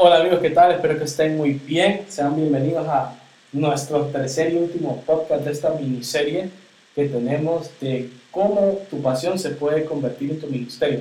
Hola amigos, ¿qué tal? Espero que estén muy bien. Sean bienvenidos a nuestro tercer y último podcast de esta miniserie que tenemos de cómo tu pasión se puede convertir en tu ministerio.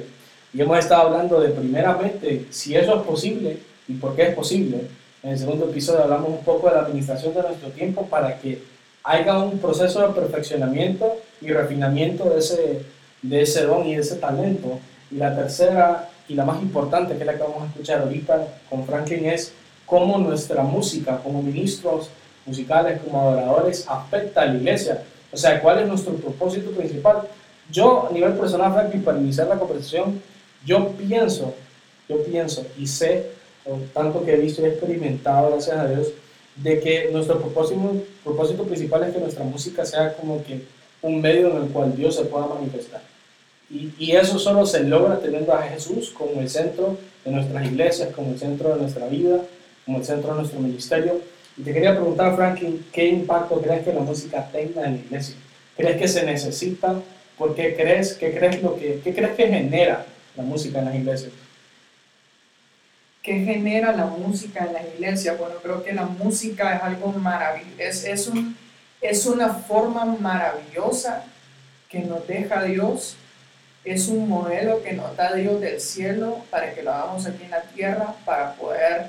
Y hemos estado hablando de primeramente si eso es posible y por qué es posible. En el segundo episodio hablamos un poco de la administración de nuestro tiempo para que haya un proceso de perfeccionamiento y refinamiento de ese, de ese don y de ese talento. Y la tercera y la más importante, que es la que vamos a escuchar ahorita con Franklin, es cómo nuestra música como ministros musicales, como adoradores, afecta a la iglesia. O sea, cuál es nuestro propósito principal. Yo, a nivel personal, Franklin, para iniciar la conversación, yo pienso, yo pienso y sé, tanto que he visto y he experimentado, gracias a Dios, de que nuestro propósito, propósito principal es que nuestra música sea como que un medio en el cual Dios se pueda manifestar. Y, eso solo se logra teniendo a Jesús como el centro de nuestras iglesias, como el centro de nuestra vida, como el centro de nuestro ministerio. Y te quería preguntar, Franklin, ¿qué impacto crees que la música tenga en la iglesia? ¿Crees que se necesita? ¿Por qué crees? ¿Qué crees, lo que, qué crees que genera la música en las iglesias? ¿Qué genera la música en las iglesias? Bueno, creo que la música es algo maravilloso, es, es, un, es una forma maravillosa que nos deja Dios es un modelo que nos da Dios del cielo para que lo hagamos aquí en la tierra, para poder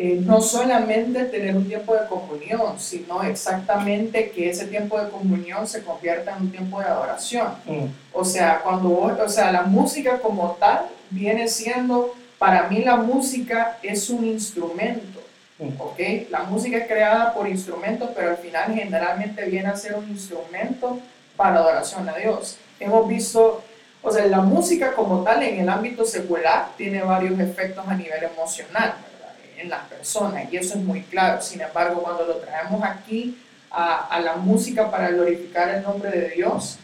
eh, no solamente tener un tiempo de comunión, sino exactamente que ese tiempo de comunión se convierta en un tiempo de adoración. Mm. O sea, cuando o sea, la música como tal viene siendo, para mí la música es un instrumento. Mm. ¿ok? La música es creada por instrumentos, pero al final generalmente viene a ser un instrumento para adoración a Dios. Hemos visto o sea, la música como tal en el ámbito secular tiene varios efectos a nivel emocional ¿verdad? en las personas y eso es muy claro. Sin embargo, cuando lo traemos aquí a, a la música para glorificar el nombre de Dios,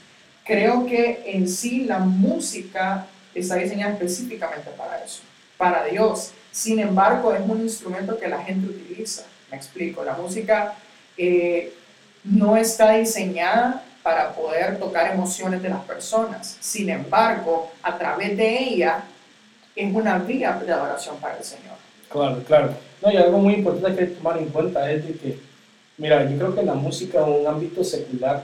creo que en sí la música está diseñada específicamente para eso, para Dios. Sin embargo, es un instrumento que la gente utiliza. Me explico, la música eh, no está diseñada para poder tocar emociones de las personas. Sin embargo, a través de ella es una vía de adoración para el Señor. Claro, claro. No, y algo muy importante que tomar en cuenta es de que, mira, yo creo que la música en un ámbito secular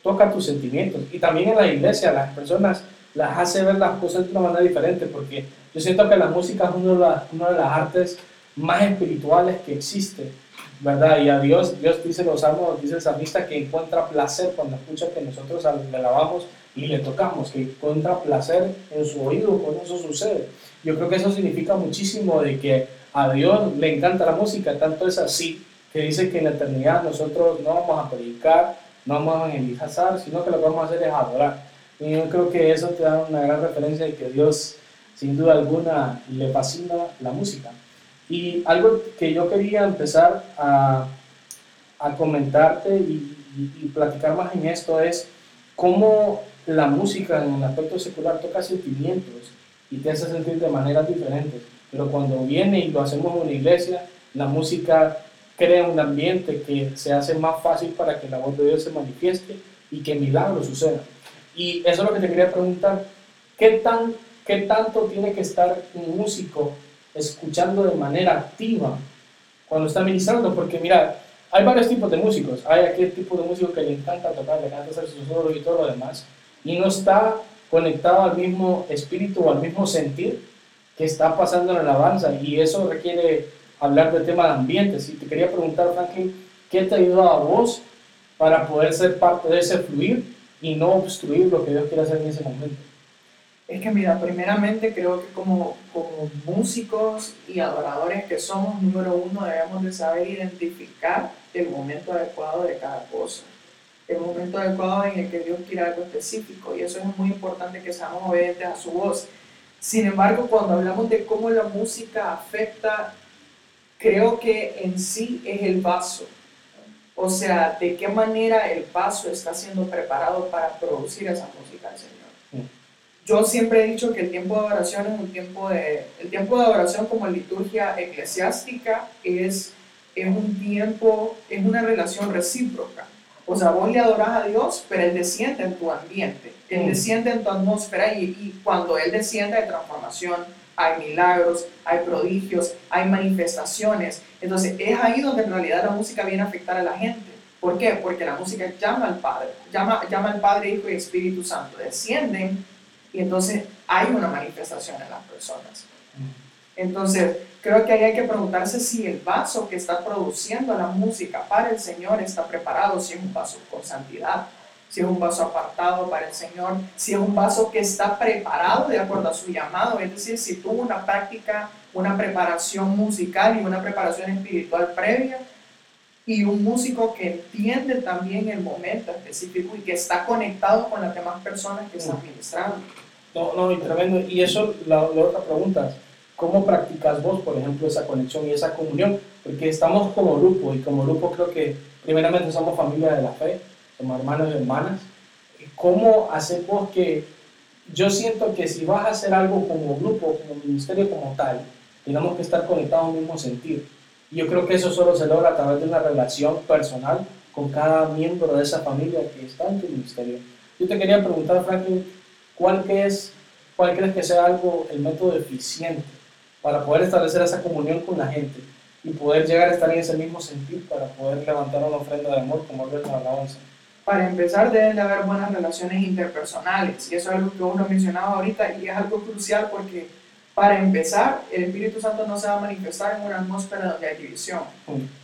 toca tus sentimientos y también en la iglesia las personas las hace ver las cosas de una manera diferente porque yo siento que la música es una de las, una de las artes más espirituales que existe ¿verdad? Y a Dios, Dios dice los salmos, dice el salmista que encuentra placer cuando escucha que nosotros le alabamos y le tocamos, que encuentra placer en su oído cuando eso sucede. Yo creo que eso significa muchísimo de que a Dios le encanta la música, tanto es así que dice que en la eternidad nosotros no vamos a predicar, no vamos a evangelizar, sino que lo que vamos a hacer es adorar. Y yo creo que eso te da una gran referencia de que Dios, sin duda alguna, le fascina la música. Y algo que yo quería empezar a, a comentarte y, y, platicar más en esto es cómo la música en el aspecto secular toca sentimientos y te hace sentir de maneras diferentes. Pero cuando viene y lo hacemos en una iglesia, la música crea un ambiente que se hace más fácil para que la voz de Dios se manifieste y que milagros sucedan. Y eso es lo que te quería preguntar. ¿Qué, tan, qué tanto tiene que estar un músico escuchando de manera activa cuando está ministrando, porque mira, hay varios tipos de músicos. Hay aquel tipo de músico que le encanta tocar, le encanta hacer sus solos y todo lo demás, y no está conectado al mismo espíritu o al mismo sentir que está pasando en la alabanza, y eso requiere hablar del tema de ambientes. Y te quería preguntar, Franklin, ¿qué te ayuda a vos para poder ser parte de ese fluir y no obstruir lo que Dios quiere hacer en ese momento? Es que mira, primeramente creo que como, como músicos y adoradores que somos, número uno, debemos de saber identificar el momento adecuado de cada cosa, el momento adecuado en el que Dios quiere algo específico y eso es muy importante que seamos obedientes a su voz. Sin embargo, cuando hablamos de cómo la música afecta, creo que en sí es el vaso. O sea, de qué manera el vaso está siendo preparado para producir esa música del Señor. Yo siempre he dicho que el tiempo de adoración es un tiempo de, el tiempo de adoración como liturgia eclesiástica es, es un tiempo, es una relación recíproca. O sea, vos le adorás a Dios, pero Él desciende en tu ambiente. Él Mm. desciende en tu atmósfera y, y cuando Él desciende hay transformación, hay milagros, hay prodigios, hay manifestaciones. Entonces es ahí donde en realidad la música viene a afectar a la gente. ¿Por qué? Porque la música llama al Padre, llama, llama al Padre, Hijo y Espíritu Santo, descienden y entonces hay una manifestación en las personas. Entonces, creo que ahí hay que preguntarse si el vaso que está produciendo la música para el Señor está preparado, si es un vaso con santidad, si es un vaso apartado para el Señor, si es un vaso que está preparado de acuerdo a su llamado, es decir, si tuvo una práctica, una preparación musical y una preparación espiritual previa, y un músico que entiende también el momento específico y que está conectado con las demás personas que están ministrando. No, no, y tremendo. Y eso, la, la otra pregunta, ¿cómo practicas vos, por ejemplo, esa conexión y esa comunión? Porque estamos como grupo y como grupo creo que primeramente somos familia de la fe, somos hermanos y hermanas. ¿Cómo hacer vos que yo siento que si vas a hacer algo como grupo, como ministerio como tal, tenemos que estar conectados al mismo sentir? Yo creo que eso solo se logra a través de una relación personal con cada miembro de esa familia que está en tu ministerio. Yo te quería preguntar, Franklin, ¿cuál, que es, ¿cuál crees que sea algo, el método eficiente para poder establecer esa comunión con la gente y poder llegar a estar en ese mismo sentir para poder levantar una ofrenda de amor como es la alabanza? Para empezar, deben de haber buenas relaciones interpersonales. Y eso es algo que uno mencionaba ahorita y es algo crucial porque, para empezar, el Espíritu Santo no se va a manifestar en una atmósfera donde hay división.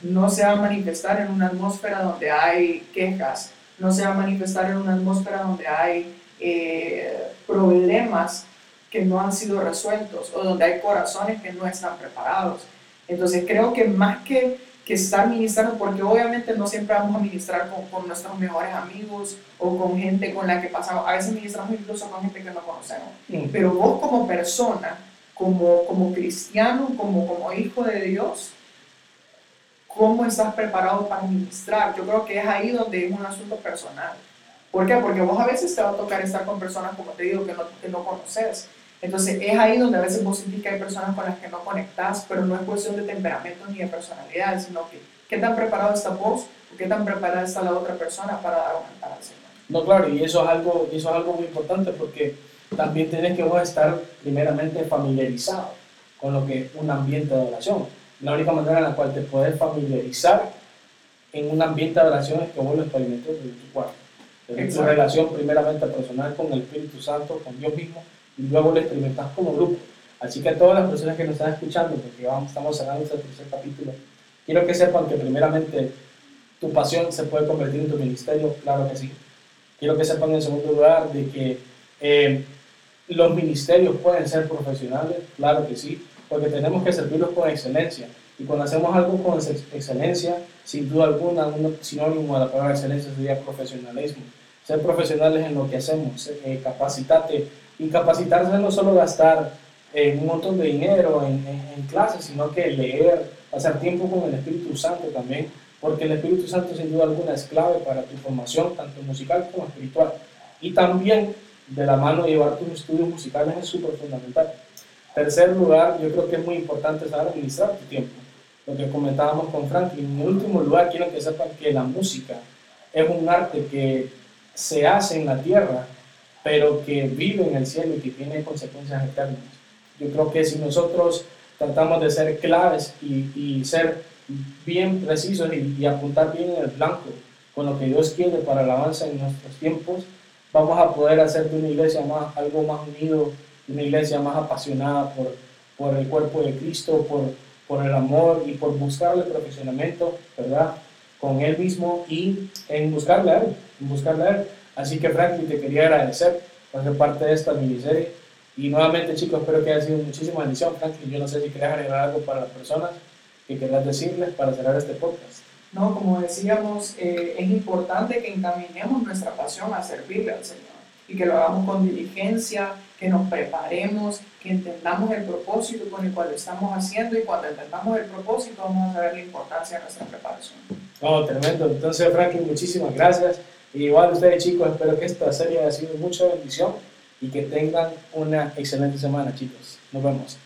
No se va a manifestar en una atmósfera donde hay quejas. No se va a manifestar en una atmósfera donde hay eh, problemas que no han sido resueltos o donde hay corazones que no están preparados. Entonces creo que más que, que estar ministrando, porque obviamente no siempre vamos a ministrar con, con, nuestros mejores amigos o con gente con la que pasamos, a veces ministramos incluso con gente que no conocemos, Mm. pero vos como persona, como, como cristiano, como, como hijo de Dios, ¿cómo estás preparado para ministrar? Yo creo que es ahí donde es un asunto personal. ¿Por qué? Porque vos a veces te va a tocar estar con personas, como te digo, que no, que no conoces. Entonces es ahí donde a veces vos sentís que hay personas con las que no conectás, pero no es cuestión de temperamento ni de personalidad, sino que qué tan preparado está vos o qué tan preparada está la otra persona para dar un altar al Señor. No, claro, y eso es algo, eso es algo muy importante porque también tienes que vos estar primeramente familiarizado con lo que es un ambiente de oración. La única manera en la cual te puedes familiarizar en un ambiente de oración es que vos lo experimentes desde tu cuarto. Desde tu Exacto. relación primeramente personal con el Espíritu Santo, con Dios mismo, y luego lo experimentas como grupo. Así que a todas las personas que nos están escuchando, porque vamos, estamos cerrando este tercer capítulo, quiero que sepan que primeramente tu pasión se puede convertir en tu ministerio, claro que sí. Quiero que sepan en segundo lugar de que eh, los ministerios pueden ser profesionales, claro que sí, porque tenemos que servirlos con excelencia. Y cuando hacemos algo con ex- excelencia, sin duda alguna, un sinónimo de la palabra excelencia sería profesionalismo. Ser profesionales en lo que hacemos, eh, capacitate. Y capacitarse no solo gastar eh, un montón de dinero en, en- en clases, sino que leer, pasar tiempo con el Espíritu Santo también, porque el Espíritu Santo sin duda alguna es clave para tu formación, tanto musical como espiritual. Y también de la mano llevar tus estudios musicales es súper fundamental. Tercer lugar, yo creo que es muy importante saber administrar tu tiempo. Lo que comentábamos con Franklin. En último lugar, quiero que sepan que la música es un arte que se hace en la tierra, pero que vive en el cielo y que tiene consecuencias eternas. Yo creo que si nosotros tratamos de ser claves y, y ser bien precisos y, y apuntar bien en el blanco con lo que Dios quiere para el avance en nuestros tiempos, vamos a poder hacer de una iglesia más, algo más unido, una iglesia más apasionada por, por el cuerpo de Cristo, por, por el amor y por buscarle profesionamiento, ¿verdad? Con Él mismo y en buscarle a Él, en buscarle a Él. Así que Franklin, te quería agradecer por ser parte de esta miniserie. Y nuevamente, chicos, espero que haya sido muchísima bendición. Franklin, yo no sé si quieres agregar algo para las personas que quieras decirles para cerrar este podcast. No, como decíamos, eh, es importante que encaminemos nuestra pasión a servirle al Señor y que lo hagamos con diligencia, que nos preparemos, que entendamos el propósito con el cual lo estamos haciendo y cuando entendamos el propósito vamos a saber la importancia de nuestra preparación. No, tremendo. Entonces, Franklin, muchísimas gracias. Y igual ustedes, chicos, espero que esta serie haya sido mucha bendición y que tengan una excelente semana, chicos. Nos vemos.